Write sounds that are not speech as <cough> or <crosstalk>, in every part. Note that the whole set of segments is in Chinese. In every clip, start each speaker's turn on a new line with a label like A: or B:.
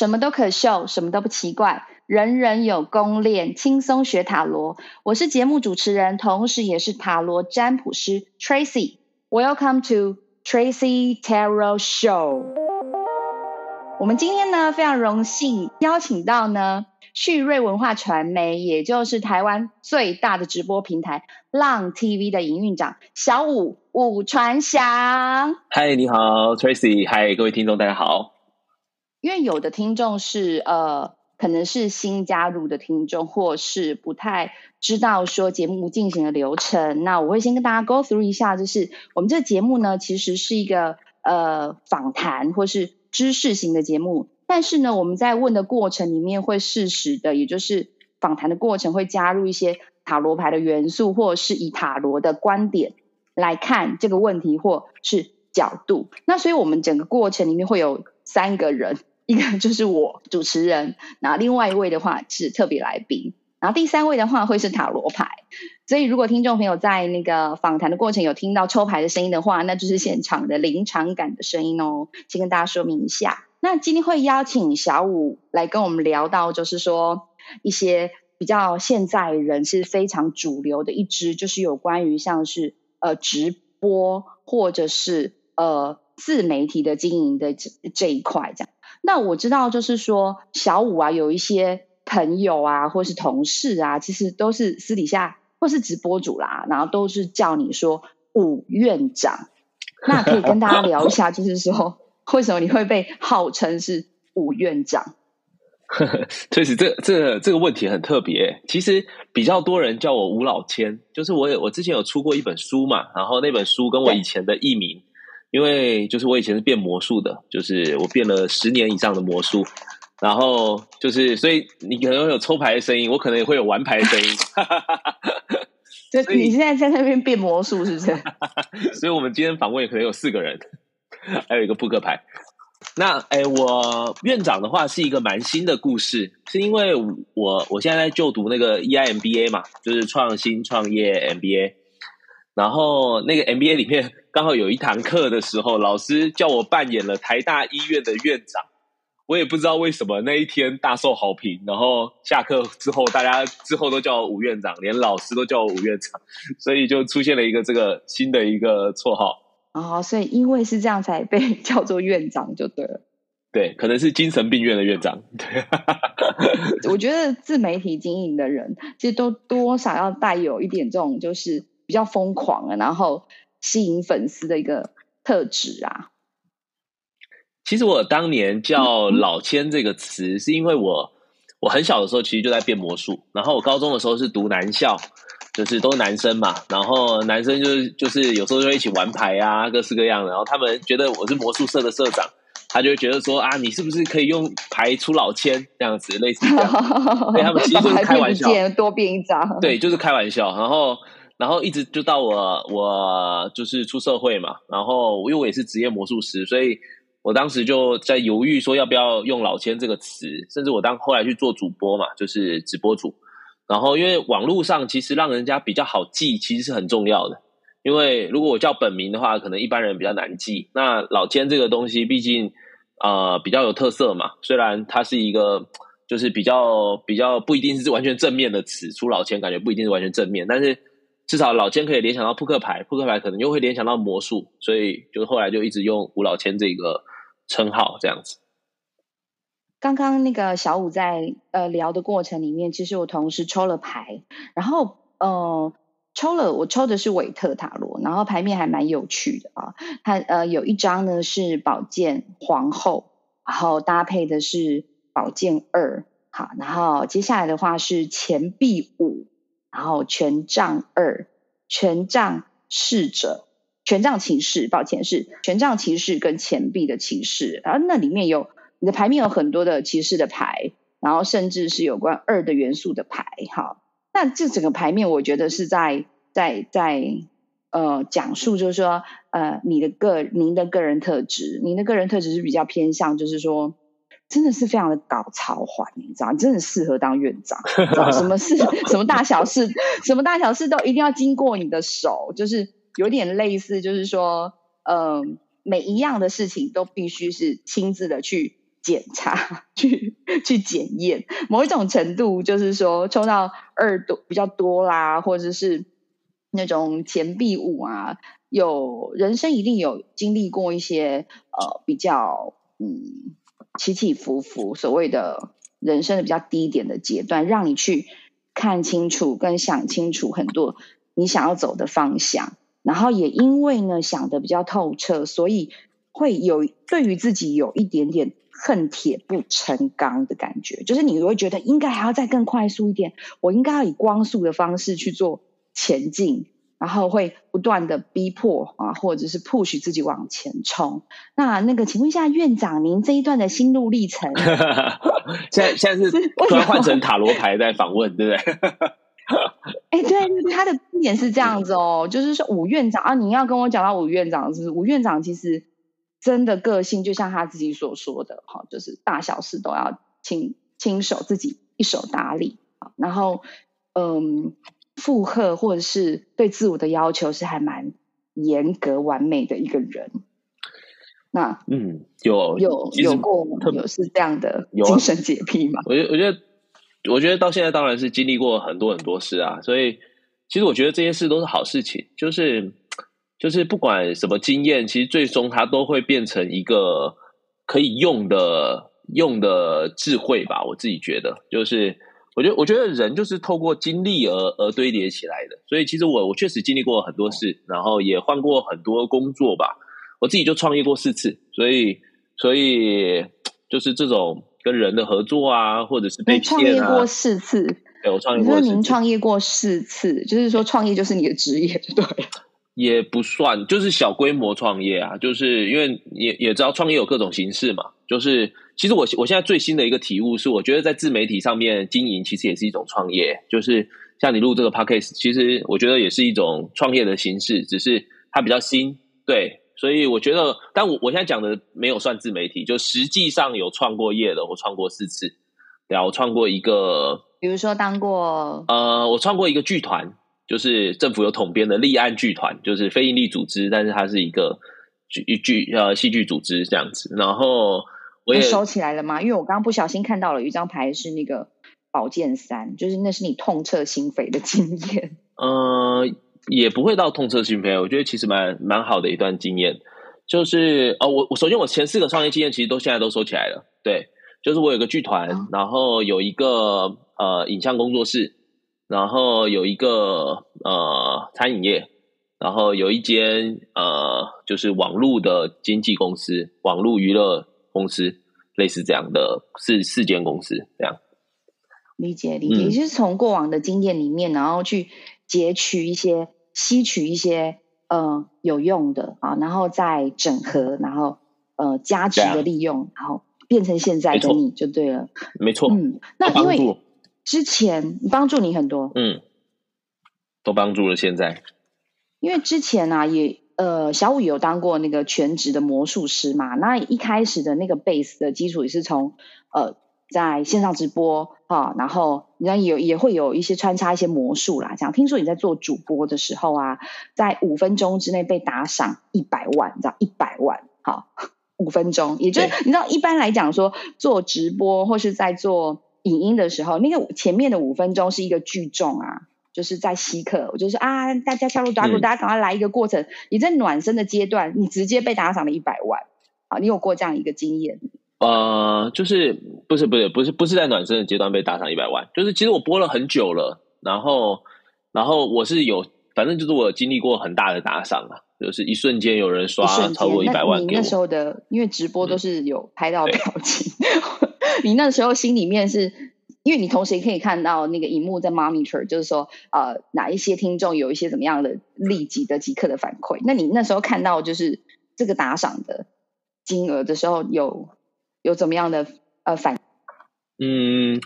A: 什么都可秀，什么都不奇怪，人人有功练，轻松学塔罗。我是节目主持人，同时也是塔罗占卜师 Tracy。Welcome to Tracy Tarot Show。我们今天呢，非常荣幸邀请到呢。旭瑞文化传媒，也就是台湾最大的直播平台浪 TV 的营运长小武武传祥。
B: 嗨，你好，Tracy。嗨，各位听众，大家好。
A: 因为有的听众是呃，可能是新加入的听众，或是不太知道说节目进行的流程。那我会先跟大家 go through 一下，就是我们这个节目呢，其实是一个呃访谈或是知识型的节目。但是呢，我们在问的过程里面会适时的，也就是访谈的过程会加入一些塔罗牌的元素，或是以塔罗的观点来看这个问题，或是角度。那所以我们整个过程里面会有三个人，一个就是我主持人，然后另外一位的话是特别来宾，然后第三位的话会是塔罗牌。所以如果听众朋友在那个访谈的过程有听到抽牌的声音的话，那就是现场的临场感的声音哦。先跟大家说明一下。那今天会邀请小五来跟我们聊到，就是说一些比较现在人是非常主流的一支，就是有关于像是呃直播或者是呃自媒体的经营的这这一块这样。那我知道就是说小五啊，有一些朋友啊，或是同事啊，其实都是私底下或是直播主啦，然后都是叫你说武院长。那可以跟大家聊一下，就是说。为什么你会被号称是武院长？<laughs>
B: 确实，这这这个问题很特别。其实比较多人叫我吴老千，就是我有我之前有出过一本书嘛，然后那本书跟我以前的艺名，因为就是我以前是变魔术的，就是我变了十年以上的魔术，然后就是所以你可能会有抽牌的声音，我可能也会有玩牌的声音。<laughs>
A: 就你现在在那边变魔术是不是？<laughs>
B: 所以我们今天访问可能有四个人。还有一个扑克牌。那哎，我院长的话是一个蛮新的故事，是因为我我现在在就读那个 EIMBA 嘛，就是创新创业 MBA。然后那个 MBA 里面刚好有一堂课的时候，老师叫我扮演了台大医院的院长。我也不知道为什么那一天大受好评，然后下课之后大家之后都叫我吴院长，连老师都叫我吴院长，所以就出现了一个这个新的一个绰号。
A: 哦，所以因为是这样才被叫做院长就对了。
B: 对，可能是精神病院的院长。对，<laughs>
A: 我觉得自媒体经营的人其实都多少要带有一点这种就是比较疯狂啊，然后吸引粉丝的一个特质啊。
B: 其实我当年叫老千这个词，是因为我我很小的时候其实就在变魔术，然后我高中的时候是读男校。就是都是男生嘛，然后男生就是就是有时候就会一起玩牌啊，各式各样的。然后他们觉得我是魔术社的社长，他就会觉得说啊，你是不是可以用牌出老千这样子，类似这样。<laughs> 对，他们其实就是开玩笑，<laughs>
A: 多变一张。
B: 对，就是开玩笑。然后然后一直就到我我就是出社会嘛，然后因为我也是职业魔术师，所以我当时就在犹豫说要不要用老千这个词，甚至我当后来去做主播嘛，就是直播主。然后，因为网络上其实让人家比较好记，其实是很重要的。因为如果我叫本名的话，可能一般人比较难记。那老千这个东西，毕竟呃比较有特色嘛。虽然它是一个就是比较比较不一定是完全正面的词，出老千感觉不一定是完全正面，但是至少老千可以联想到扑克牌，扑克牌可能又会联想到魔术，所以就后来就一直用武老千这个称号这样子。
A: 刚刚那个小五在呃聊的过程里面，其实我同时抽了牌，然后呃抽了我抽的是韦特塔罗，然后牌面还蛮有趣的啊。它呃有一张呢是宝剑皇后，然后搭配的是宝剑二，好，然后接下来的话是钱币五，然后权杖二，权杖侍者，权杖骑士，抱歉是权杖骑士跟钱币的骑士，然后那里面有。你的牌面有很多的骑士的牌，然后甚至是有关二的元素的牌，哈，那这整个牌面我觉得是在在在呃讲述，就是说呃你的个您的个人特质，您的个人特质是比较偏向，就是说真的是非常的搞超环，你知道，你真的适合当院长，<laughs> 知道什么事什么大小事，什么大小事都一定要经过你的手，就是有点类似，就是说嗯、呃、每一样的事情都必须是亲自的去。检查、<laughs> 去去检验。某一种程度就是说，抽到二多比较多啦，或者是那种钱币五啊，有人生一定有经历过一些呃比较嗯起起伏伏，所谓的人生的比较低点的阶段，让你去看清楚跟想清楚很多你想要走的方向。然后也因为呢想得比较透彻，所以会有对于自己有一点点恨铁不成钢的感觉，就是你会觉得应该还要再更快速一点，我应该要以光速的方式去做前进，然后会不断的逼迫啊，或者是 push 自己往前冲。那那个，请问一下院长，您这一段的心路历程？<laughs>
B: 现在现在是突然换成塔罗牌在访问，对不对？
A: 哎、欸，对，他的观点是这样子哦，就是说吴院长啊，你要跟我讲到吴院长，是吴院长其实真的个性就像他自己所说的，哈，就是大小事都要亲亲手自己一手打理，然后嗯，负荷或者是对自我的要求是还蛮严格完美的一个人。那
B: 嗯，有
A: 有有过有是这样的精神洁癖吗？
B: 我觉得我觉得。我觉得到现在当然是经历过很多很多事啊，所以其实我觉得这些事都是好事情，就是就是不管什么经验，其实最终它都会变成一个可以用的用的智慧吧。我自己觉得，就是我觉得我觉得人就是透过经历而而堆叠起来的，所以其实我我确实经历过很多事，然后也换过很多工作吧。我自己就创业过四次，所以所以就是这种。跟人的合作啊，或者是被骗啊。
A: 创业过四次，
B: 对，我创业过四次。
A: 您创业过四次，就是说创业就是你的职业，对？<laughs>
B: 也不算，就是小规模创业啊，就是因为也也知道创业有各种形式嘛。就是其实我我现在最新的一个体悟是，我觉得在自媒体上面经营其实也是一种创业。就是像你录这个 podcast，其实我觉得也是一种创业的形式，只是它比较新，对。所以我觉得，但我我现在讲的没有算自媒体，就实际上有创过业的，我创过四次。对啊，我创过一个，
A: 比如说当过，
B: 呃，我创过一个剧团，就是政府有统编的立案剧团，就是非营利组织，但是它是一个剧剧呃戏剧组织这样子。然后我也
A: 收起来了吗？因为我刚刚不小心看到了有一张牌，是那个宝剑三，就是那是你痛彻心扉的经验。
B: 嗯、<laughs> 呃。也不会到痛彻心扉，我觉得其实蛮蛮好的一段经验，就是哦，我我首先我前四个创业经验其实都现在都收起来了，对，就是我有个剧团，哦、然后有一个呃影像工作室，然后有一个呃餐饮业，然后有一间呃就是网络的经纪公司，网络娱乐公司，类似这样的四四间公司这样。
A: 理解理解，就是从过往的经验里面，然后去。截取一些、吸取一些呃有用的啊，然后再整合，然后呃加值的利用，啊、然后变成现在的你就对了。
B: 没错，
A: 嗯，那因为之前帮助你很多，
B: 嗯，都帮助了现在。
A: 因为之前呢、啊，也呃小五有当过那个全职的魔术师嘛，那一开始的那个 base 的基础也是从呃。在线上直播哈，然后你也也也会有一些穿插一些魔术啦，这样听说你在做主播的时候啊，在五分钟之内被打赏一百万，你知道一百万，好，五分钟，也就是你知道一般来讲说做直播或是在做影音的时候，那个前面的五分钟是一个聚众啊，就是在吸客，我就是啊大家敲锣打鼓，大家赶快来一个过程，你在暖身的阶段，你直接被打赏了一百万，啊，你有过这样一个经验？
B: 呃，就是不是不是不是不是在暖身的阶段被打赏一百万，就是其实我播了很久了，然后然后我是有，反正就是我有经历过很大的打赏啊，就是一瞬间有人刷超过一百万给我。
A: 你那时候的，因为直播都是有拍到表情，<laughs> 嗯、你那时候心里面是因为你同时也可以看到那个荧幕在 monitor，就是说呃哪一些听众有一些怎么样的立即的即刻的反馈，那你那时候看到就是这个打赏的金额的时候有。有怎么样的呃反？
B: 嗯，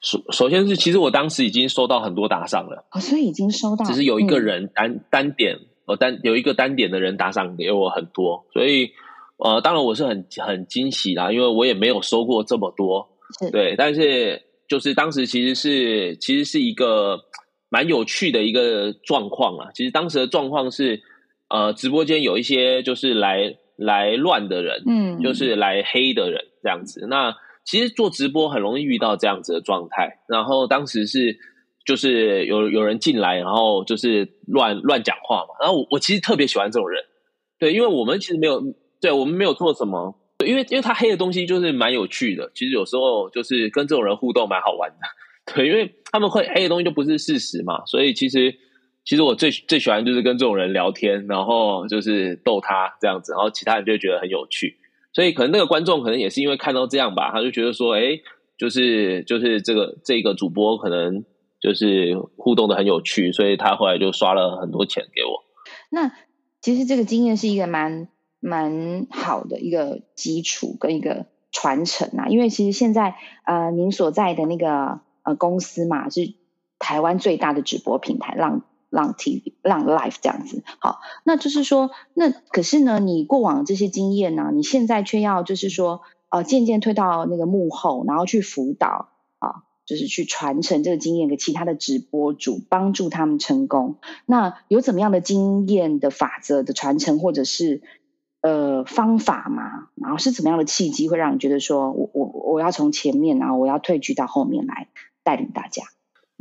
B: 首首先是其实我当时已经收到很多打赏了，
A: 哦，所以已经收到，
B: 只是有一个人单、嗯、单点，呃单有一个单点的人打赏给我很多，所以呃，当然我是很很惊喜啦，因为我也没有收过这么多，是对，但是就是当时其实是其实是一个蛮有趣的一个状况啊，其实当时的状况是呃，直播间有一些就是来。来乱的人，
A: 嗯，
B: 就是来黑的人这样子。那其实做直播很容易遇到这样子的状态。然后当时是就是有有人进来，然后就是乱乱讲话嘛。然后我我其实特别喜欢这种人，对，因为我们其实没有，对我们没有做什么，因为因为他黑的东西就是蛮有趣的。其实有时候就是跟这种人互动蛮好玩的，<laughs> 对，因为他们会黑的东西就不是事实嘛，所以其实。其实我最最喜欢就是跟这种人聊天，然后就是逗他这样子，然后其他人就觉得很有趣。所以可能那个观众可能也是因为看到这样吧，他就觉得说，哎，就是就是这个这个主播可能就是互动的很有趣，所以他后来就刷了很多钱给我。
A: 那其实这个经验是一个蛮蛮好的一个基础跟一个传承啊，因为其实现在呃您所在的那个呃公司嘛，是台湾最大的直播平台，浪。浪 TV、浪 Life 这样子，好，那就是说，那可是呢，你过往这些经验呢，你现在却要就是说，呃，渐渐推到那个幕后，然后去辅导啊，就是去传承这个经验给其他的直播主，帮助他们成功。那有怎么样的经验的法则的传承，或者是呃方法吗？然后是怎么样的契机，会让你觉得说我我我要从前面，然后我要退居到后面来带领大家？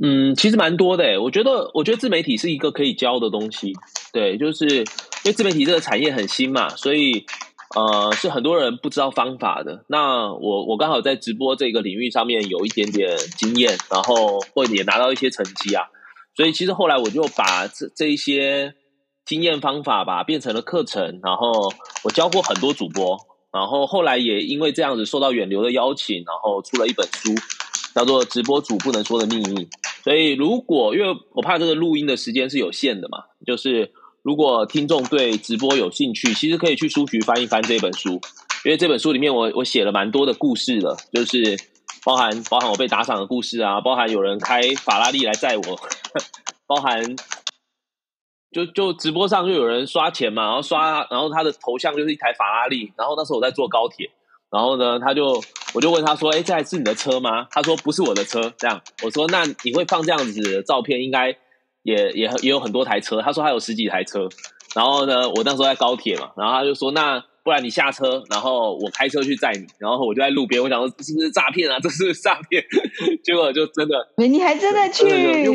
B: 嗯，其实蛮多的，我觉得，我觉得自媒体是一个可以教的东西，对，就是因为自媒体这个产业很新嘛，所以呃，是很多人不知道方法的。那我我刚好在直播这个领域上面有一点点经验，然后或者也拿到一些成绩啊，所以其实后来我就把这这一些经验方法吧变成了课程，然后我教过很多主播，然后后来也因为这样子受到远流的邀请，然后出了一本书。叫做直播主不能说的秘密，所以如果因为我怕这个录音的时间是有限的嘛，就是如果听众对直播有兴趣，其实可以去书局翻一翻这本书，因为这本书里面我我写了蛮多的故事的，就是包含包含我被打赏的故事啊，包含有人开法拉利来载我，<laughs> 包含就就直播上就有人刷钱嘛，然后刷然后他的头像就是一台法拉利，然后那时候我在坐高铁。然后呢，他就我就问他说：“哎，这台是你的车吗？”他说：“不是我的车。”这样我说：“那你会放这样子的照片，应该也也也有很多台车。”他说：“他有十几台车。”然后呢，我那时候在高铁嘛，然后他就说：“那不然你下车，然后我开车去载你。”然后我就在路边，我想说是不是诈骗啊？这是诈骗？<laughs> 结果就真的，
A: 你还真的去？
B: 因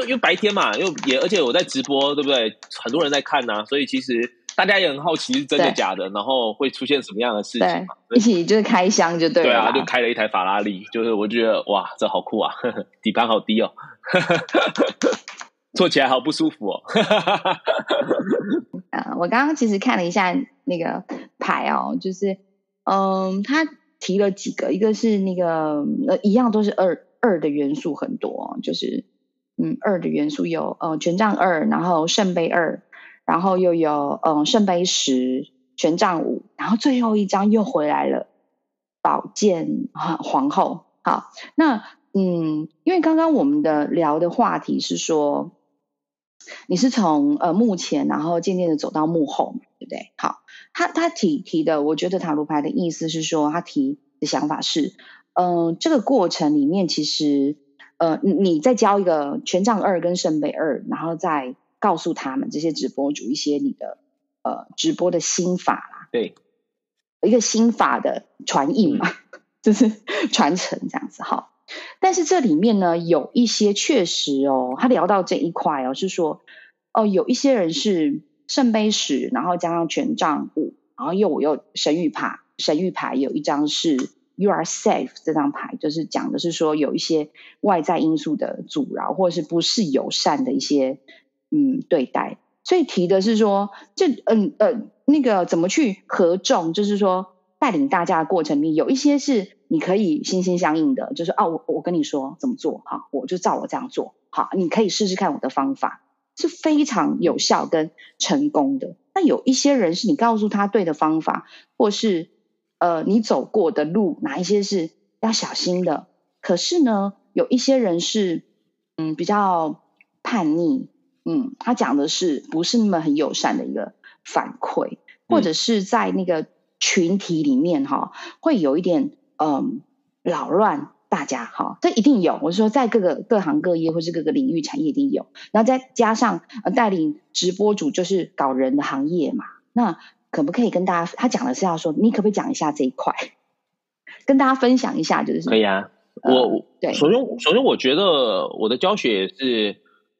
B: 为因为白天嘛，又也而且我在直播，对不对？很多人在看呐，所以其实。大家也很好奇是真的假的，然后会出现什么样的事情嘛？
A: 一起就是开箱就对了。
B: 对啊，就开了一台法拉利，就是我觉得哇，这好酷啊，呵 <laughs> 呵底盘好低哦，呵 <laughs> 呵坐起来好不舒服哦。
A: 啊，我刚刚其实看了一下那个牌哦，就是嗯，他提了几个，一个是那个呃，一样都是二二的元素很多，就是嗯，二的元素有呃，权杖二，然后圣杯二。然后又有嗯圣杯十、权杖五，然后最后一张又回来了，宝剑皇后。好，那嗯，因为刚刚我们的聊的话题是说，你是从呃幕前，然后渐渐的走到幕后，对不对？好，他他提提的，我觉得塔罗牌的意思是说，他提的想法是，嗯、呃，这个过程里面其实呃你在教一个权杖二跟圣杯二，然后再。告诉他们这些直播主一些你的呃直播的心法啦，
B: 对，
A: 一个心法的传印嘛，嗯、<laughs> 就是传承这样子哈。但是这里面呢，有一些确实哦，他聊到这一块哦，是说哦，有一些人是圣杯十，然后加上权杖五，然后又我又神谕牌，神谕牌有一张是 You are safe 这张牌，就是讲的是说有一些外在因素的阻挠，或者是不是友善的一些。嗯，对待，所以提的是说，这嗯呃那个怎么去合众，就是说带领大家的过程里，有一些是你可以心心相印的，就是哦，我我跟你说怎么做，哈，我就照我这样做，好，你可以试试看我的方法，是非常有效跟成功的。那有一些人是你告诉他对的方法，或是呃你走过的路，哪一些是要小心的，可是呢，有一些人是嗯比较叛逆。嗯，他讲的是不是那么很友善的一个反馈，或者是在那个群体里面哈，会有一点嗯扰乱大家哈，这一定有。我是说，在各个各行各业或是各个领域产业一定有，然后再加上呃带领直播主就是搞人的行业嘛，那可不可以跟大家？他讲的是要说，你可不可以讲一下这一块，<laughs> 跟大家分享一下？就是
B: 可以啊。
A: 呃、
B: 我对，首先首先我觉得我的教学也是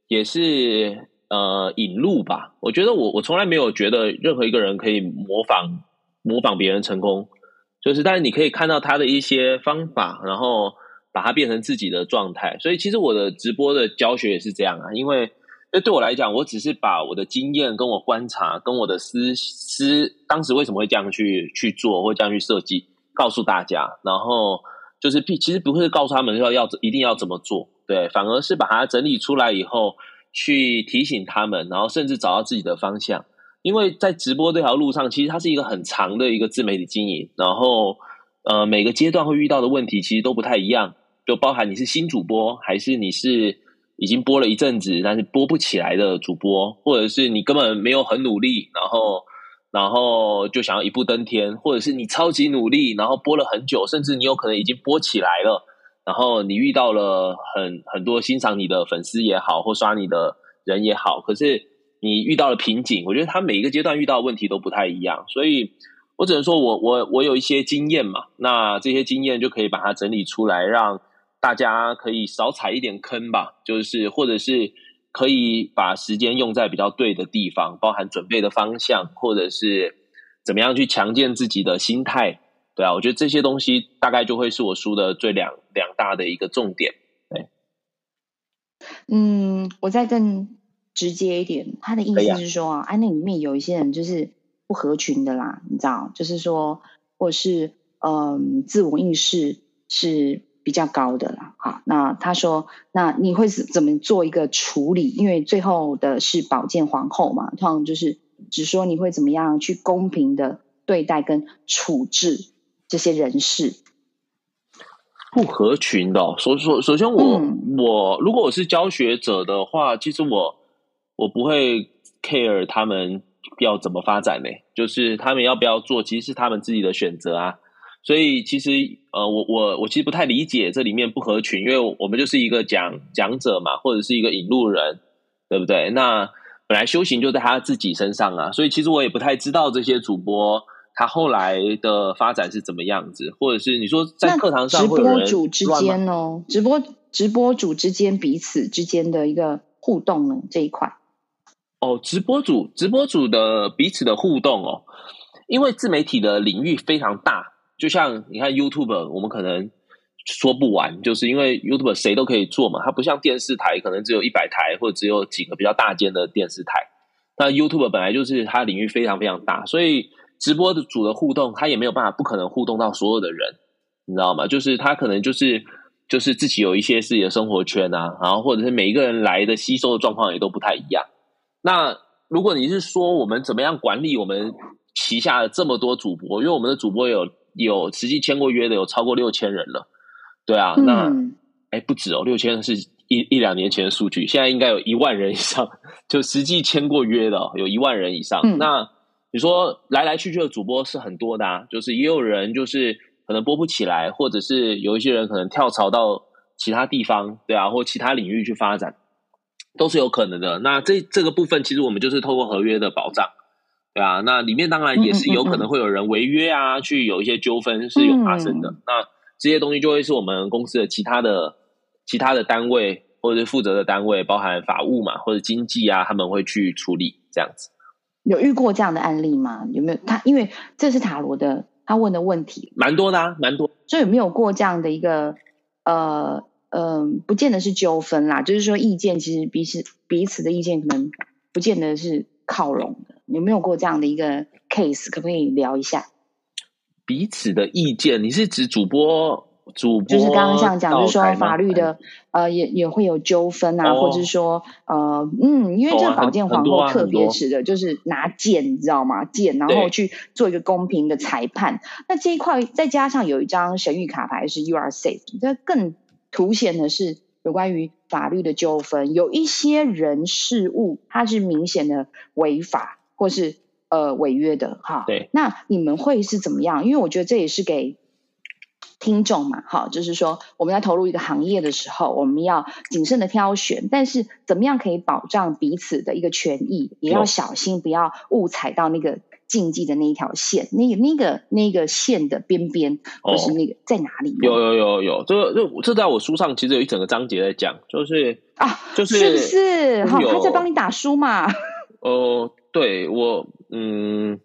B: 也是呃引路吧。我觉得我我从来没有觉得任何一个人可以模仿模仿别人成功，就是但是你可以看到他的一些方法，然后把它变成自己的状态。所以其实我的直播的教学也是这样啊，因为。那对我来讲，我只是把我的经验、跟我观察、跟我的思思，当时为什么会这样去去做，或这样去设计，告诉大家。然后就是，其实不会告诉他们要要一定要怎么做，对，反而是把它整理出来以后，去提醒他们，然后甚至找到自己的方向。因为在直播这条路上，其实它是一个很长的一个自媒体经营，然后呃，每个阶段会遇到的问题其实都不太一样，就包含你是新主播，还是你是。已经播了一阵子，但是播不起来的主播，或者是你根本没有很努力，然后然后就想要一步登天，或者是你超级努力，然后播了很久，甚至你有可能已经播起来了，然后你遇到了很很多欣赏你的粉丝也好，或刷你的人也好，可是你遇到了瓶颈。我觉得他每一个阶段遇到的问题都不太一样，所以我只能说我我我有一些经验嘛，那这些经验就可以把它整理出来，让。大家可以少踩一点坑吧，就是或者是可以把时间用在比较对的地方，包含准备的方向，或者是怎么样去强健自己的心态，对啊，我觉得这些东西大概就会是我书的最两两大的一个重点。对，
A: 嗯，我再更直接一点，他的意思是说啊，哎、啊，那里面有一些人就是不合群的啦，你知道，就是说，或是嗯，自我意识是。比较高的啦，好，那他说，那你会怎么做一个处理？因为最后的是宝剑皇后嘛，通常就是只说你会怎么样去公平的对待跟处置这些人士。
B: 不合群的哦，首首首先我、嗯、我如果我是教学者的话，其实我我不会 care 他们要怎么发展呢，就是他们要不要做，其实是他们自己的选择啊。所以其实，呃，我我我其实不太理解这里面不合群，因为我们就是一个讲讲者嘛，或者是一个引路人，对不对？那本来修行就在他自己身上啊，所以其实我也不太知道这些主播他后来的发展是怎么样子，或者是你说在课堂上，直播
A: 主之间哦，直播直播主之间彼此之间的一个互动呢这一块，
B: 哦，直播主直播主的彼此的互动哦，因为自媒体的领域非常大。就像你看 YouTube，我们可能说不完，就是因为 YouTube 谁都可以做嘛，它不像电视台，可能只有一百台或者只有几个比较大间的电视台。那 YouTube 本来就是它领域非常非常大，所以直播的主的互动，它也没有办法，不可能互动到所有的人，你知道吗？就是他可能就是就是自己有一些自己的生活圈啊，然后或者是每一个人来的吸收的状况也都不太一样。那如果你是说我们怎么样管理我们旗下的这么多主播，因为我们的主播有。有实际签过约的有超过六千人了，对啊，嗯、那哎不止哦，六千是一一两年前的数据，现在应该有一万人以上，<laughs> 就实际签过约的有一万人以上。嗯、那你说来来去去的主播是很多的啊，就是也有人就是可能播不起来，或者是有一些人可能跳槽到其他地方，对啊，或其他领域去发展，都是有可能的。那这这个部分其实我们就是透过合约的保障。对啊，那里面当然也是有可能会有人违约啊，嗯嗯嗯去有一些纠纷是有发生的。嗯、那这些东西就会是我们公司的其他的其他的单位或者是负责的单位，包含法务嘛或者经济啊，他们会去处理这样子。
A: 有遇过这样的案例吗？有没有？他因为这是塔罗的，他问的问题
B: 蛮多的啊，蛮多。
A: 所以有没有过这样的一个呃呃，不见得是纠纷啦，就是说意见其实彼此彼此的意见可能不见得是靠拢的。有没有过这样的一个 case？可不可以聊一下
B: 彼此的意见？你是指主播主播？
A: 就是刚刚像讲，就是说法律的呃，也也会有纠纷啊，哦、或者是说呃嗯，因为这个宝剑皇后特别指的就是拿剑，你知道吗？剑，然后去做一个公平的裁判。那这一块再加上有一张神谕卡牌是 You are safe，这更凸显的是有关于法律的纠纷，有一些人事物它是明显的违法。或是呃违约的哈，
B: 对，
A: 那你们会是怎么样？因为我觉得这也是给听众嘛，好，就是说我们在投入一个行业的时候，我们要谨慎的挑选，但是怎么样可以保障彼此的一个权益，也要小心不要误踩到那个禁忌的那一条线，那个那个那个线的边边，或是那个在哪里？
B: 有有有有，这这这在我书上其实有一整个章节在讲，就是
A: 啊，
B: 就是
A: 是不是？好，他在帮你打书嘛？
B: 哦、呃，对我，嗯，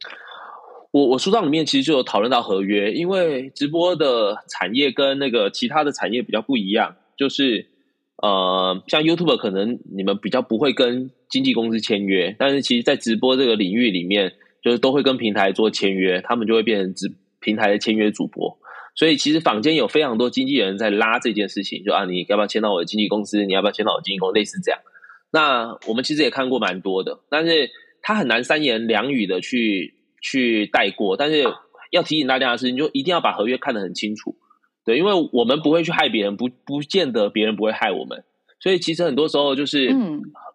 B: 我我书上里面其实就有讨论到合约，因为直播的产业跟那个其他的产业比较不一样，就是。呃，像 YouTube 可能你们比较不会跟经纪公司签约，但是其实，在直播这个领域里面，就是都会跟平台做签约，他们就会变成直平台的签约主播。所以，其实坊间有非常多经纪人在拉这件事情，就啊，你要不要签到我的经纪公司？你要不要签到我的经纪公司？类似这样。那我们其实也看过蛮多的，但是他很难三言两语的去去带过。但是要提醒大家的事情就一定要把合约看得很清楚。对，因为我们不会去害别人，不不见得别人不会害我们，所以其实很多时候就是，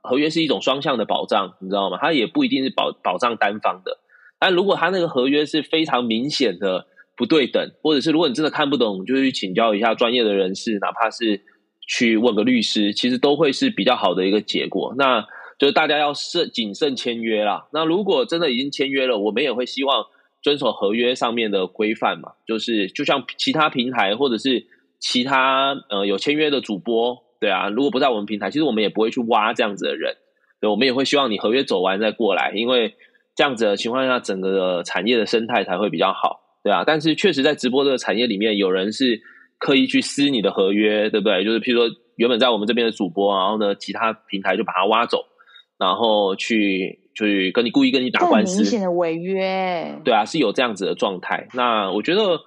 B: 合约是一种双向的保障，你知道吗？它也不一定是保保障单方的。但如果他那个合约是非常明显的不对等，或者是如果你真的看不懂，就去请教一下专业的人士，哪怕是去问个律师，其实都会是比较好的一个结果。那就是大家要慎谨慎签约啦。那如果真的已经签约了，我们也会希望。遵守合约上面的规范嘛，就是就像其他平台或者是其他呃有签约的主播，对啊，如果不在我们平台，其实我们也不会去挖这样子的人，对，我们也会希望你合约走完再过来，因为这样子的情况下，整个的产业的生态才会比较好，对啊。但是确实在直播这个产业里面，有人是刻意去撕你的合约，对不对？就是譬如说原本在我们这边的主播，然后呢，其他平台就把他挖走，然后去。去跟你故意跟你打官司，
A: 明显的违约，
B: 对啊，是有这样子的状态。那我觉得，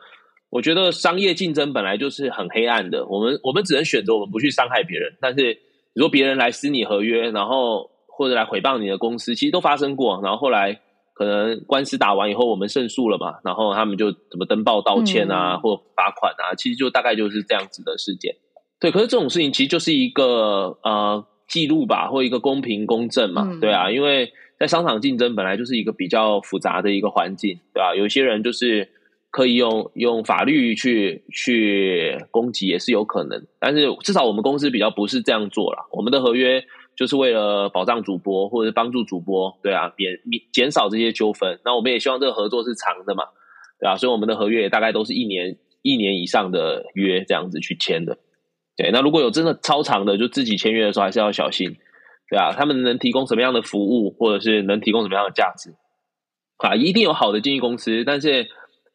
B: 我觉得商业竞争本来就是很黑暗的。我们我们只能选择我们不去伤害别人。但是，如果别人来撕你合约，然后或者来诽谤你的公司，其实都发生过。然后后来可能官司打完以后，我们胜诉了嘛，然后他们就怎么登报道歉啊，嗯、或罚款啊，其实就大概就是这样子的事件。对，可是这种事情其实就是一个呃记录吧，或一个公平公正嘛，嗯、对啊，因为。在商场竞争本来就是一个比较复杂的一个环境，对吧？有些人就是可以用用法律去去攻击，也是有可能。但是至少我们公司比较不是这样做了。我们的合约就是为了保障主播或者是帮助主播，对啊，免免减少这些纠纷。那我们也希望这个合作是长的嘛，对啊，所以我们的合约也大概都是一年一年以上的约这样子去签的。对，那如果有真的超长的，就自己签约的时候还是要小心。对啊，他们能提供什么样的服务，或者是能提供什么样的价值啊？一定有好的经纪公司，但是，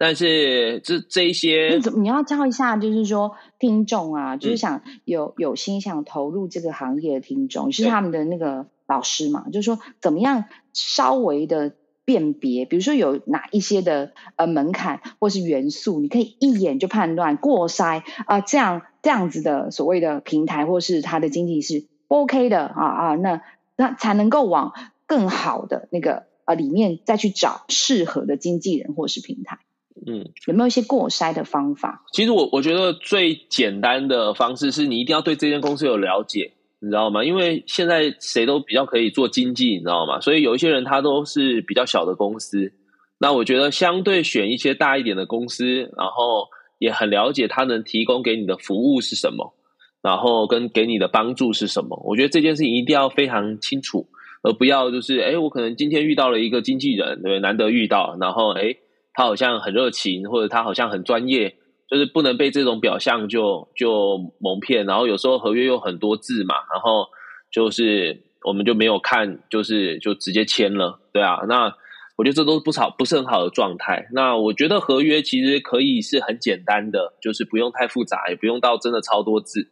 B: 但是这这一些，
A: 你怎么你要教一下，就是说听众啊，就是想有、嗯、有心想投入这个行业的听众，是他们的那个老师嘛？就是说怎么样稍微的辨别，比如说有哪一些的呃门槛或是元素，你可以一眼就判断过筛啊、呃，这样这样子的所谓的平台或是他的经济是。OK 的啊啊，那那才能够往更好的那个呃里面再去找适合的经纪人或是平台。嗯，有没有一些过筛的方法？
B: 其实我我觉得最简单的方式是你一定要对这间公司有了解，你知道吗？因为现在谁都比较可以做经纪，你知道吗？所以有一些人他都是比较小的公司。那我觉得相对选一些大一点的公司，然后也很了解他能提供给你的服务是什么。然后跟给你的帮助是什么？我觉得这件事情一定要非常清楚，而不要就是哎，我可能今天遇到了一个经纪人，对，难得遇到，然后哎，他好像很热情，或者他好像很专业，就是不能被这种表象就就蒙骗。然后有时候合约有很多字嘛，然后就是我们就没有看，就是就直接签了，对啊。那我觉得这都不好，不是很好的状态。那我觉得合约其实可以是很简单的，就是不用太复杂，也不用到真的超多字。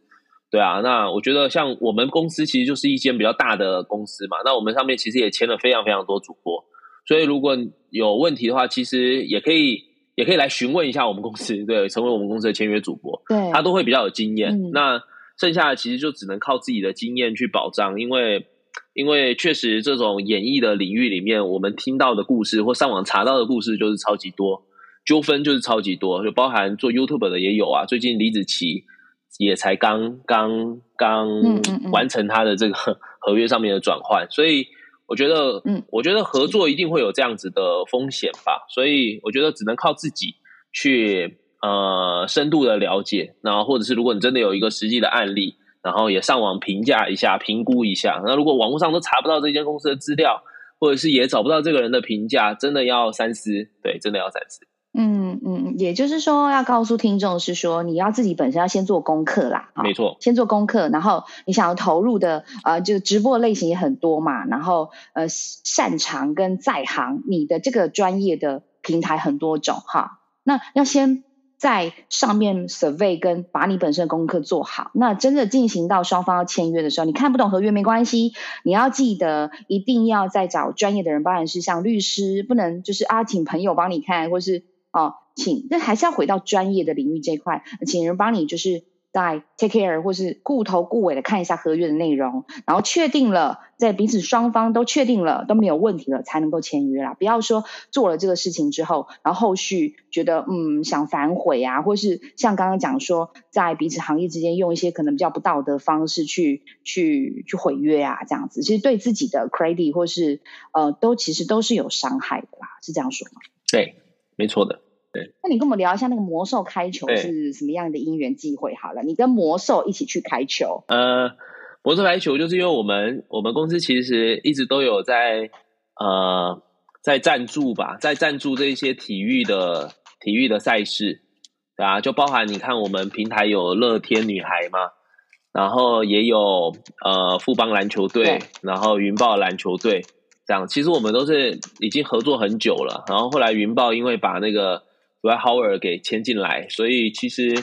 B: 对啊，那我觉得像我们公司其实就是一间比较大的公司嘛，那我们上面其实也签了非常非常多主播，所以如果有问题的话，其实也可以也可以来询问一下我们公司，对，成为我们公司的签约主播，
A: 对，
B: 他都会比较有经验。嗯、那剩下的其实就只能靠自己的经验去保障，因为因为确实这种演艺的领域里面，我们听到的故事或上网查到的故事就是超级多，纠纷就是超级多，就包含做 YouTube 的也有啊，最近李子柒。也才刚刚刚完成他的这个 <laughs> 合约上面的转换，所以我觉得，嗯，我觉得合作一定会有这样子的风险吧，所以我觉得只能靠自己去呃深度的了解，然后或者是如果你真的有一个实际的案例，然后也上网评价一下、评估一下，那如果网络上都查不到这间公司的资料，或者是也找不到这个人的评价，真的要三思。对，真的要三思。
A: 嗯嗯，也就是说，要告诉听众是说，你要自己本身要先做功课啦。
B: 没错，
A: 先做功课，然后你想要投入的呃，就直播类型也很多嘛，然后呃，擅长跟在行，你的这个专业的平台很多种哈。那要先。在上面 survey 跟把你本身的功课做好，那真的进行到双方要签约的时候，你看不懂合约没关系，你要记得一定要再找专业的人，当然是像律师，不能就是啊，请朋友帮你看，或是哦，请，那还是要回到专业的领域这一块，请人帮你就是。在 take care 或是顾头顾尾的看一下合约的内容，然后确定了，在彼此双方都确定了都没有问题了，才能够签约啦。不要说做了这个事情之后，然后后续觉得嗯想反悔啊，或是像刚刚讲说，在彼此行业之间用一些可能比较不道德方式去去去毁约啊，这样子，其实对自己的 credit 或是呃都其实都是有伤害的啦，是这样说吗？
B: 对，没错的。对，
A: 那你跟我们聊一下那个魔兽开球是什么样的因缘际会？好了，你跟魔兽一起去开球。
B: 呃，魔兽开球就是因为我们我们公司其实一直都有在呃在赞助吧，在赞助这一些体育的体育的赛事，对啊，就包含你看我们平台有乐天女孩嘛，然后也有呃富邦篮球队，然后云豹篮球队，这样其实我们都是已经合作很久了。然后后来云豹因为把那个主要 Howard 给签进来，所以其实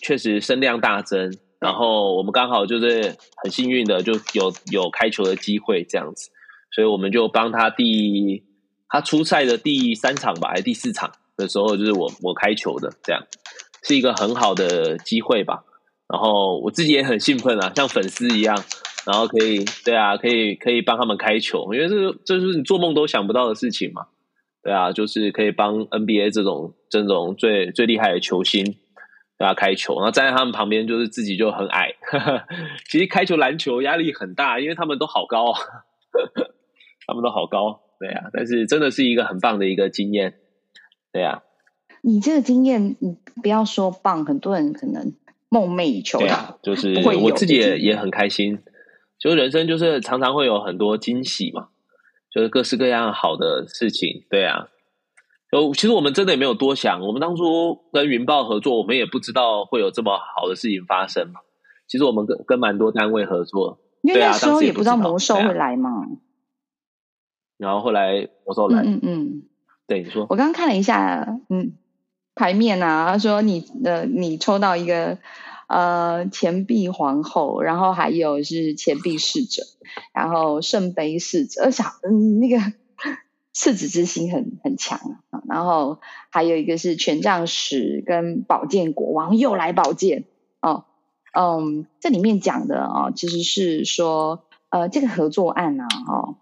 B: 确实声量大增。然后我们刚好就是很幸运的，就有有开球的机会这样子，所以我们就帮他第他出赛的第三场吧，还是第四场的时候，就是我我开球的，这样是一个很好的机会吧。然后我自己也很兴奋啊，像粉丝一样，然后可以对啊，可以可以帮他们开球，因为这这是你做梦都想不到的事情嘛。对啊，就是可以帮 NBA 这种这种最最厉害的球星，对啊，开球，然后站在他们旁边，就是自己就很矮。<laughs> 其实开球篮球压力很大，因为他们都好高，<laughs> 他们都好高，对啊。但是真的是一个很棒的一个经验，对啊。
A: 你这个经验，你不要说棒，很多人可能梦寐以求。
B: 的啊，就是我自己也也很开心，就是人生就是常常会有很多惊喜嘛。就是各式各样好的事情，对啊，就其实我们真的也没有多想，我们当初跟云豹合作，我们也不知道会有这么好的事情发生嘛。其实我们跟跟蛮多单位合作，
A: 因为那时候也不知道魔兽会来嘛。
B: 然后后来魔兽来，
A: 嗯嗯，
B: 对你说，
A: 我刚刚看了一下，嗯，牌面啊，他说你呃你抽到一个。呃，钱币皇后，然后还有是钱币侍者，然后圣杯侍者，小嗯那个赤子之心很很强啊。然后还有一个是权杖十跟宝剑国王又来宝剑哦，嗯，这里面讲的哦，其实是说呃这个合作案啊，哦，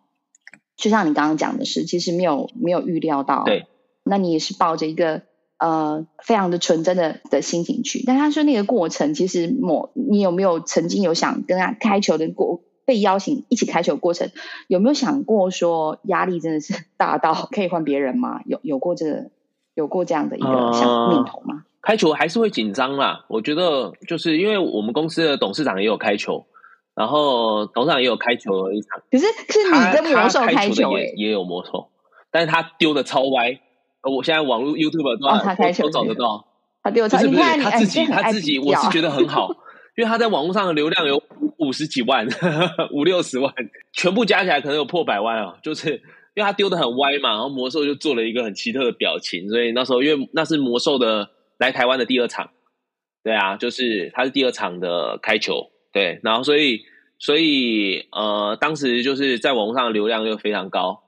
A: 就像你刚刚讲的是，其实没有没有预料到，
B: 对，
A: 那你也是抱着一个。呃，非常的纯真的的心情去，但他说那个过程，其实某你有没有曾经有想跟他开球的过被邀请一起开球的过程，有没有想过说压力真的是 <laughs> 大到可以换别人吗？有有过这个有过这样的一个想念头吗？呃，
B: 开球还是会紧张啦，我觉得就是因为我们公司的董事长也有开球，然后董事长也有开球的一场，
A: 可是是你跟魔兽开球
B: 也也有魔兽，但是他丢的超歪。我现在网络 YouTube 都、哦、都，都找得到，
A: 他丢，不是不是他自己
B: 他自己，我是觉得很好，因为他在网络上的流量有五十几万，<laughs> 五六十万，全部加起来可能有破百万啊！就是因为他丢的很歪嘛，然后魔兽就做了一个很奇特的表情，所以那时候因为那是魔兽的来台湾的第二场，对啊，就是他是第二场的开球，对，然后所以所以呃，当时就是在网络上的流量又非常高。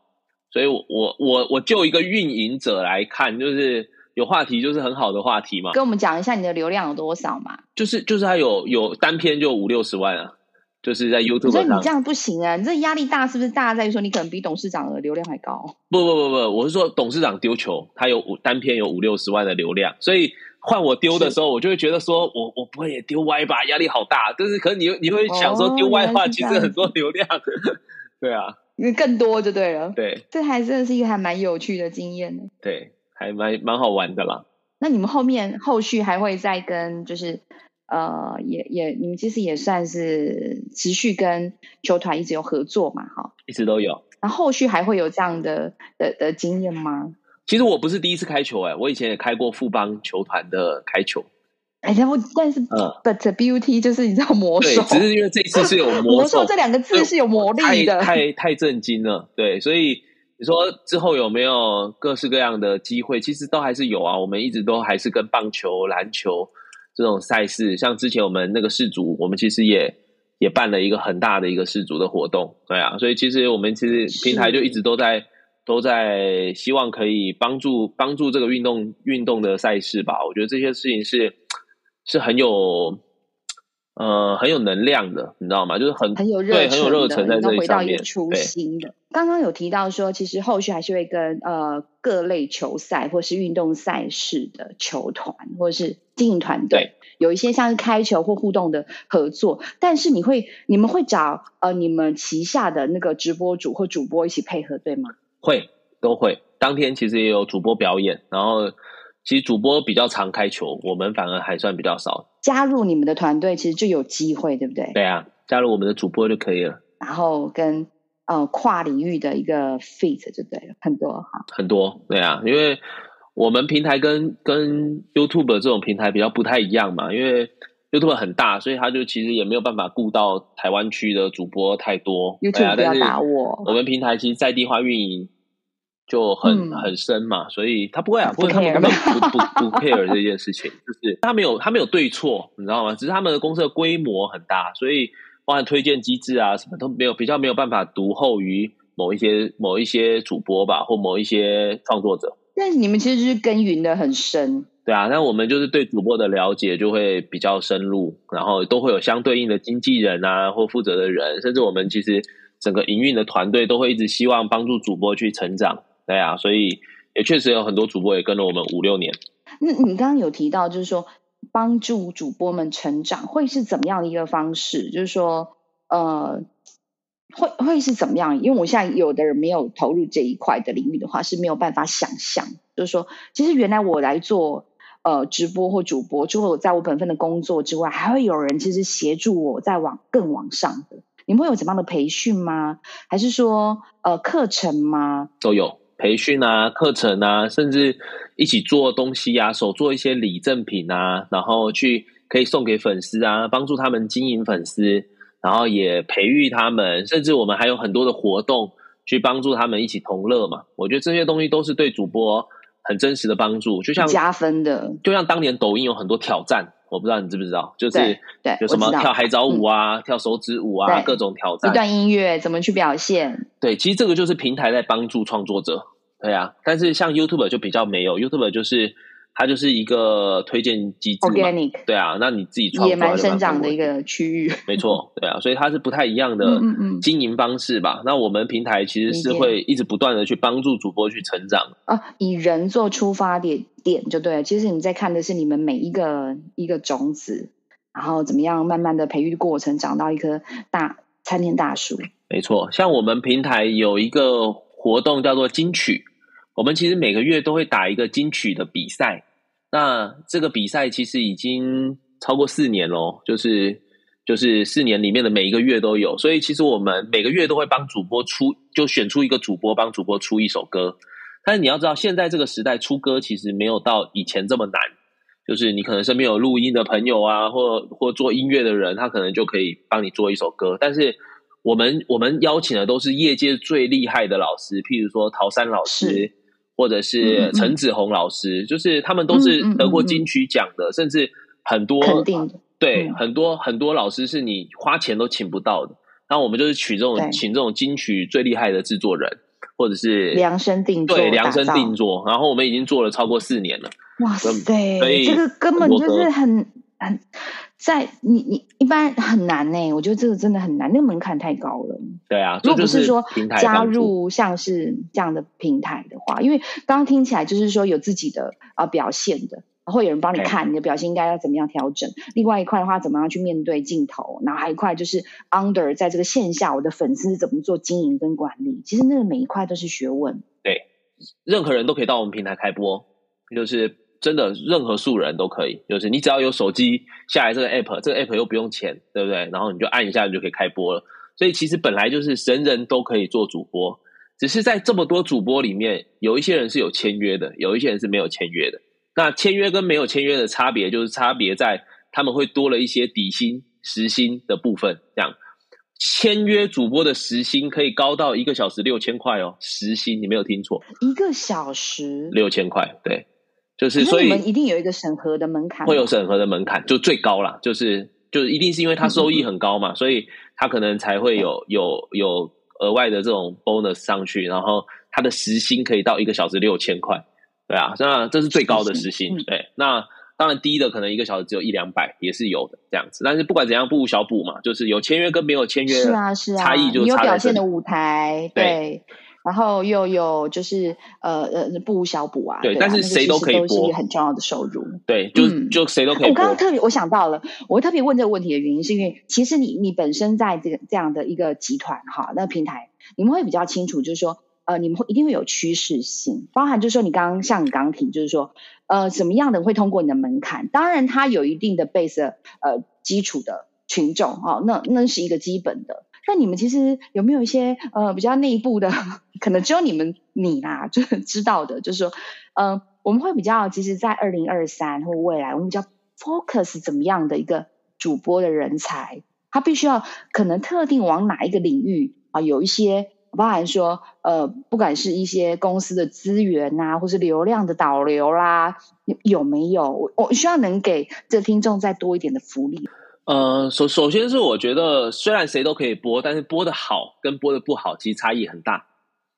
B: 所以我，我我我就一个运营者来看，就是有话题，就是很好的话题嘛。
A: 跟我们讲一下你的流量有多少嘛？
B: 就是就是他有有单篇就五六十万啊，就是在 YouTube 上。
A: 所以你这样不行啊！你这压力大是不是大在于说你可能比董事长的流量还高？
B: 不不不不，我是说董事长丢球，他有五单篇有五六十万的流量，所以换我丢的时候，我就会觉得说我我不会也丢歪吧，压力好大。但是可能你你会想说丢歪的话，其实很多流量，<laughs> 对啊。
A: 因为更多就对了，
B: 对，
A: 这还真的是一个还蛮有趣的经验呢。
B: 对，还蛮蛮好玩的啦。
A: 那你们后面后续还会再跟，就是呃，也也你们其实也算是持续跟球团一直有合作嘛，哈，
B: 一直都有。
A: 那后续还会有这样的的的经验吗？
B: 其实我不是第一次开球哎、欸，我以前也开过富邦球团的开球。
A: 哎，然后但是、嗯、，but beauty 就是你知道魔兽，
B: 只是因为这一次是有 <laughs> 魔兽
A: 这两个字是有魔力的，
B: 太太，太震惊了。对，所以你说之后有没有各式各样的机会？其实都还是有啊。我们一直都还是跟棒球、篮球这种赛事，像之前我们那个世足，我们其实也也办了一个很大的一个世足的活动，对啊。所以其实我们其实平台就一直都在都在希望可以帮助帮助这个运动运动的赛事吧。我觉得这些事情是。是很有，呃，很有能量的，你知道吗？就是很
A: 很有热
B: 对，很有热忱在这一上面。
A: 初心的。刚刚有提到说，其实后续还是会跟呃各类球赛或是运动赛事的球团或者是经营团队有一些像是开球或互动的合作。但是你会你们会找呃你们旗下的那个直播主或主播一起配合，对吗？
B: 会，都会。当天其实也有主播表演，然后。其实主播比较常开球，我们反而还算比较少。
A: 加入你们的团队，其实就有机会，对不对？
B: 对啊，加入我们的主播就可以了。
A: 然后跟呃跨领域的一个 fit 就对了，很多哈。
B: 很多，对啊，因为我们平台跟跟 YouTube 这种平台比较不太一样嘛，因为 YouTube 很大，所以他就其实也没有办法顾到台湾区的主播太多。
A: YouTube 不要打我。
B: 我们平台其实在地化运营。就很、嗯、很深嘛，所以他不会啊，不会，他们根本不不不，care 这件事情，就是他没有他没有对错，你知道吗？只是他们的公司的规模很大，所以包含推荐机制啊，什么都没有，比较没有办法独厚于某一些某一些主播吧，或某一些创作者。
A: 但是你们其实就是耕耘的很深，
B: 对啊，那我们就是对主播的了解就会比较深入，然后都会有相对应的经纪人啊，或负责的人，甚至我们其实整个营运的团队都会一直希望帮助主播去成长。对啊，所以也确实有很多主播也跟了我们五六年。
A: 那你刚刚有提到，就是说帮助主播们成长，会是怎么样的一个方式？就是说，呃，会会是怎么样？因为我现在有的人没有投入这一块的领域的话，是没有办法想象。就是说，其实原来我来做呃直播或主播，除了在我本分的工作之外，还会有人其实协助我在往更往上的。你们会有怎么样的培训吗？还是说呃课程吗？
B: 都有。培训啊，课程啊，甚至一起做东西啊，手做一些礼赠品啊，然后去可以送给粉丝啊，帮助他们经营粉丝，然后也培育他们，甚至我们还有很多的活动去帮助他们一起同乐嘛。我觉得这些东西都是对主播很真实的帮助，就像
A: 加分的，
B: 就像当年抖音有很多挑战。我不知道你知不知道，就是
A: 对，
B: 有什么跳海藻舞啊，嗯、跳手指舞啊，各种挑战，
A: 一段音乐怎么去表现？
B: 对，其实这个就是平台在帮助创作者。对啊，但是像 YouTube 就比较没有，YouTube 就是它就是一个推荐机制对啊，那你自己创
A: 野蛮生长的一个区域，
B: 没错，对啊，所以它是不太一样的经营方式吧？嗯嗯嗯，那我们平台其实是会一直不断的去帮助主播去成长
A: 啊，以人做出发点点就对了。其实你在看的是你们每一个一个种子，然后怎么样慢慢的培育过程，长到一棵大参天大树。
B: 没错，像我们平台有一个活动叫做金曲。我们其实每个月都会打一个金曲的比赛，那这个比赛其实已经超过四年咯，就是就是四年里面的每一个月都有，所以其实我们每个月都会帮主播出，就选出一个主播帮主播出一首歌。但是你要知道，现在这个时代出歌其实没有到以前这么难，就是你可能身边有录音的朋友啊，或或做音乐的人，他可能就可以帮你做一首歌，但是。我们我们邀请的都是业界最厉害的老师，譬如说陶山老师，或者是陈子红老师，嗯嗯，就是他们都是得过金曲奖的，甚至很多对、嗯、很多很多老师是你花钱都请不到的。那我们就是取这种请这种金曲最厉害的制作人，或者是
A: 量身定做，
B: 对量身定做。然后我们已经做了超过四年了。
A: 哇塞，这个根本就是很很。在你你一般很难呢，我觉得这个真的很难，那个门槛太高了。
B: 对啊，
A: 如果不是说加入像是这样的平台的话，因为刚刚听起来就是说有自己的啊表现的，会有人帮你看你的表现应该要怎么样调整。另外一块的话，怎么样去面对镜头，然后还有一块就是 under 在这个线下，我的粉丝怎么做经营跟管理，其实那个每一块都是学问。
B: 对，任何人都可以到我们平台开播，就是。真的，任何素人都可以，就是你只要有手机下来这个 app，这个 app 又不用钱，对不对？然后你就按一下，你就可以开播了。所以其实本来就是人人都可以做主播，只是在这么多主播里面，有一些人是有签约的，有一些人是没有签约的。那签约跟没有签约的差别，就是差别在他们会多了一些底薪、时薪的部分。这样，签约主播的时薪可以高到一个小时六千块哦，时薪你没有听错，
A: 一个小时
B: 六千块，对，就是所以
A: 我们一定有一个审核的门槛，
B: 会有审核的门槛，就最高啦，就是就是一定是因为它收益很高嘛，嗯、所以它可能才会有有有额外的这种 bonus 上去，然后它的时薪可以到一个小时六千块。对啊，那这是最高的时薪。对，那当然低的可能一个小时只有一两百，也是有的这样子。但是不管怎样，不无小补嘛，就是有签约跟没有签约，
A: 是啊是啊，
B: 差异就差在这里。
A: 你有表现的舞台，对，
B: 对
A: 然后又有就是呃呃不无小补啊。
B: 对，但是谁都可以播，
A: 是一个很重要的收入。
B: 对，就、嗯、就谁都可以播。
A: 我刚刚特别我想到了，我特别问这个问题的原因，是因为其实你你本身在这个这样的一个集团哈，那个平台，你们会比较清楚，就是说。呃，你们会一定会有趋势性，包含就是说，你刚刚像你刚刚提，就是说，呃，什么样的会通过你的门槛？当然，它有一定的 base 呃基础的群众哦，那那是一个基本的。那你们其实有没有一些呃比较内部的，可能只有你们你啦，<laughs> 就是知道的，就是说，呃，我们会比较，其实，在二零二三或未来，我们比较 focus 怎么样的一个主播的人才，他必须要可能特定往哪一个领域啊，有一些。包含说，呃，不管是一些公司的资源呐、或是流量的导流啦，有有没有？我我需要能给这听众再多一点的福利。
B: 呃，首首先是我觉得，虽然谁都可以播，但是播的好跟播的不好，其实差异很大。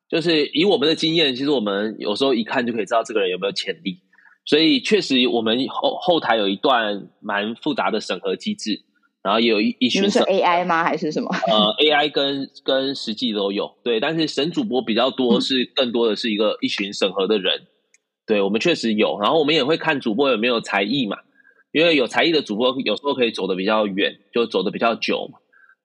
B: 就是以我们的经验，其实我们有时候一看就可以知道这个人有没有潜力。所以确实，我们后后台有一段蛮复杂的审核机制。然后也有一一群是
A: AI 吗？还是什么？
B: 呃，AI 跟跟实际都有，对。但是审主播比较多，是更多的是一个、嗯、一群审核的人。对，我们确实有。然后我们也会看主播有没有才艺嘛，因为有才艺的主播有时候可以走的比较远，就走的比较久嘛。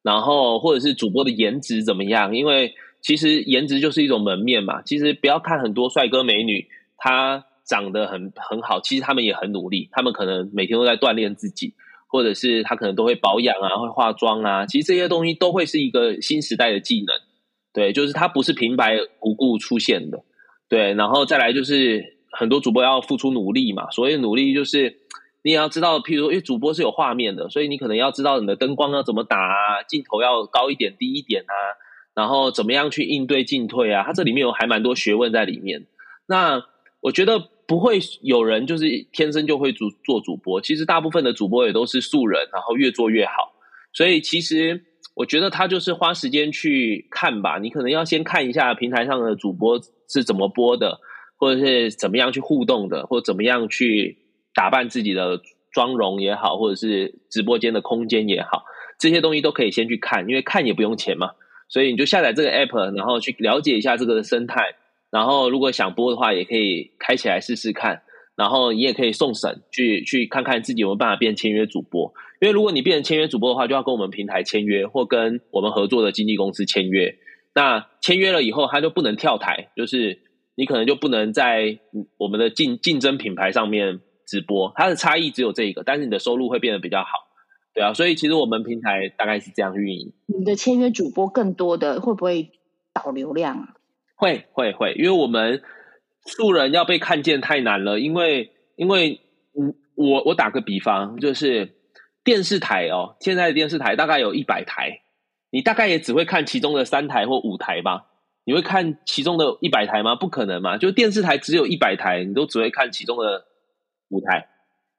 B: 然后或者是主播的颜值怎么样？因为其实颜值就是一种门面嘛。其实不要看很多帅哥美女，他长得很很好，其实他们也很努力，他们可能每天都在锻炼自己。或者是他可能都会保养啊，会化妆啊，其实这些东西都会是一个新时代的技能，对，就是它不是平白无故出现的，对，然后再来就是很多主播要付出努力嘛，所谓努力就是你也要知道，譬如说，因为主播是有画面的，所以你可能要知道你的灯光要怎么打啊，镜头要高一点低一点啊，然后怎么样去应对进退啊，它这里面有还蛮多学问在里面，那我觉得。不会有人就是天生就会主做主播，其实大部分的主播也都是素人，然后越做越好。所以其实我觉得他就是花时间去看吧，你可能要先看一下平台上的主播是怎么播的，或者是怎么样去互动的，或者怎么样去打扮自己的妆容也好，或者是直播间的空间也好，这些东西都可以先去看，因为看也不用钱嘛。所以你就下载这个 app，然后去了解一下这个生态。然后，如果想播的话，也可以开起来试试看。然后你也可以送审，去去看看自己有没有办法变签约主播。因为如果你变成签约主播的话，就要跟我们平台签约，或跟我们合作的经纪公司签约。那签约了以后，他就不能跳台，就是你可能就不能在我们的竞竞争品牌上面直播。它的差异只有这一个，但是你的收入会变得比较好。对啊，所以其实我们平台大概是这样运营。
A: 你的签约主播更多的会不会导流量啊？
B: 会会会，因为我们素人要被看见太难了，因为因为嗯，我我打个比方，就是电视台哦，现在的电视台大概有一百台，你大概也只会看其中的三台或五台吧？你会看其中的一百台吗？不可能嘛！就电视台只有一百台，你都只会看其中的五台，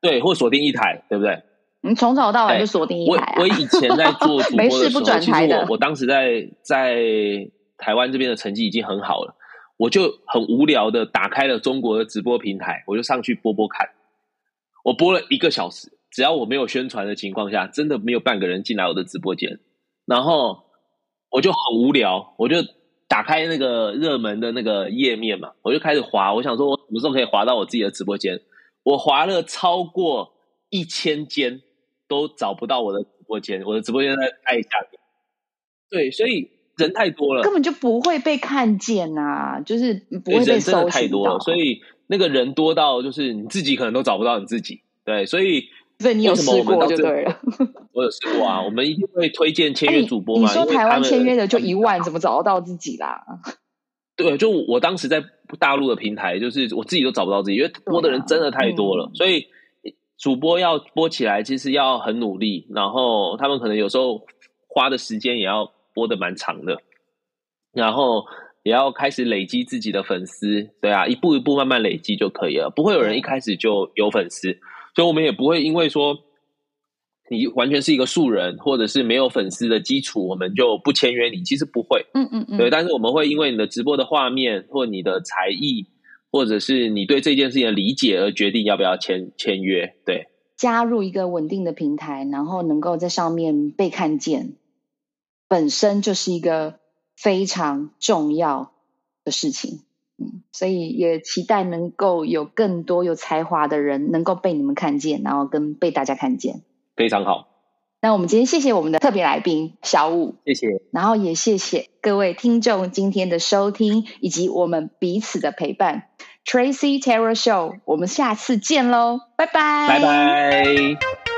B: 对，或锁定一台，对不对？
A: 你从早到晚就锁定一台啊。
B: 我我以前在做主 <laughs> 播的时候，
A: 没事不转台的。
B: 其实我我当时在在。台湾这边的成绩已经很好了，我就很无聊的打开了中国的直播平台，我就上去播播看。我播了一个小时，只要我没有宣传的情况下，真的没有半个人进来我的直播间。然后我就很无聊，我就打开那个热门的那个页面嘛，我就开始滑。我想说，我什么时候可以滑到我自己的直播间？我滑了超过一千间，都找不到我的直播间。我的直播间在太下面。对，所以。人太多了，
A: 根本就不会被看见呐、啊，就是不会被真的太多了，
B: 所以那个人多到就是你自己可能都找不到你自己。对，所以
A: 所以你有试过就对了。<laughs>
B: 我有试过啊，我们一定会推荐签约主播嘛。
A: 欸、你说台湾签约的就一万，怎么找得到自己啦？
B: 对，就我当时在大陆的平台，就是我自己都找不到自己，因为播的人真的太多了，所以主播要播起来，其实要很努力，然后他们可能有时候花的时间也要播的蛮长的，然后也要开始累积自己的粉丝，对啊，一步一步慢慢累积就可以了，不会有人一开始就有粉丝，所以我们也不会因为说。你完全是一个素人，或者是没有粉丝的基础，我们就不签约你。其实不会，
A: 嗯嗯嗯，
B: 对。但是我们会因为你的直播的画面，或你的才艺，或者是你对这件事情的理解而决定要不要签签约。对，
A: 加入一个稳定的平台，然后能够在上面被看见，本身就是一个非常重要的事情。嗯，所以也期待能够有更多有才华的人能够被你们看见，然后跟被大家看见。
B: 非常好，
A: 那我们今天谢谢我们的特别来宾小五，
B: 谢谢，
A: 然后也谢谢各位听众今天的收听以及我们彼此的陪伴，Tracy Terror Show，我们下次见喽，拜拜，
B: 拜拜。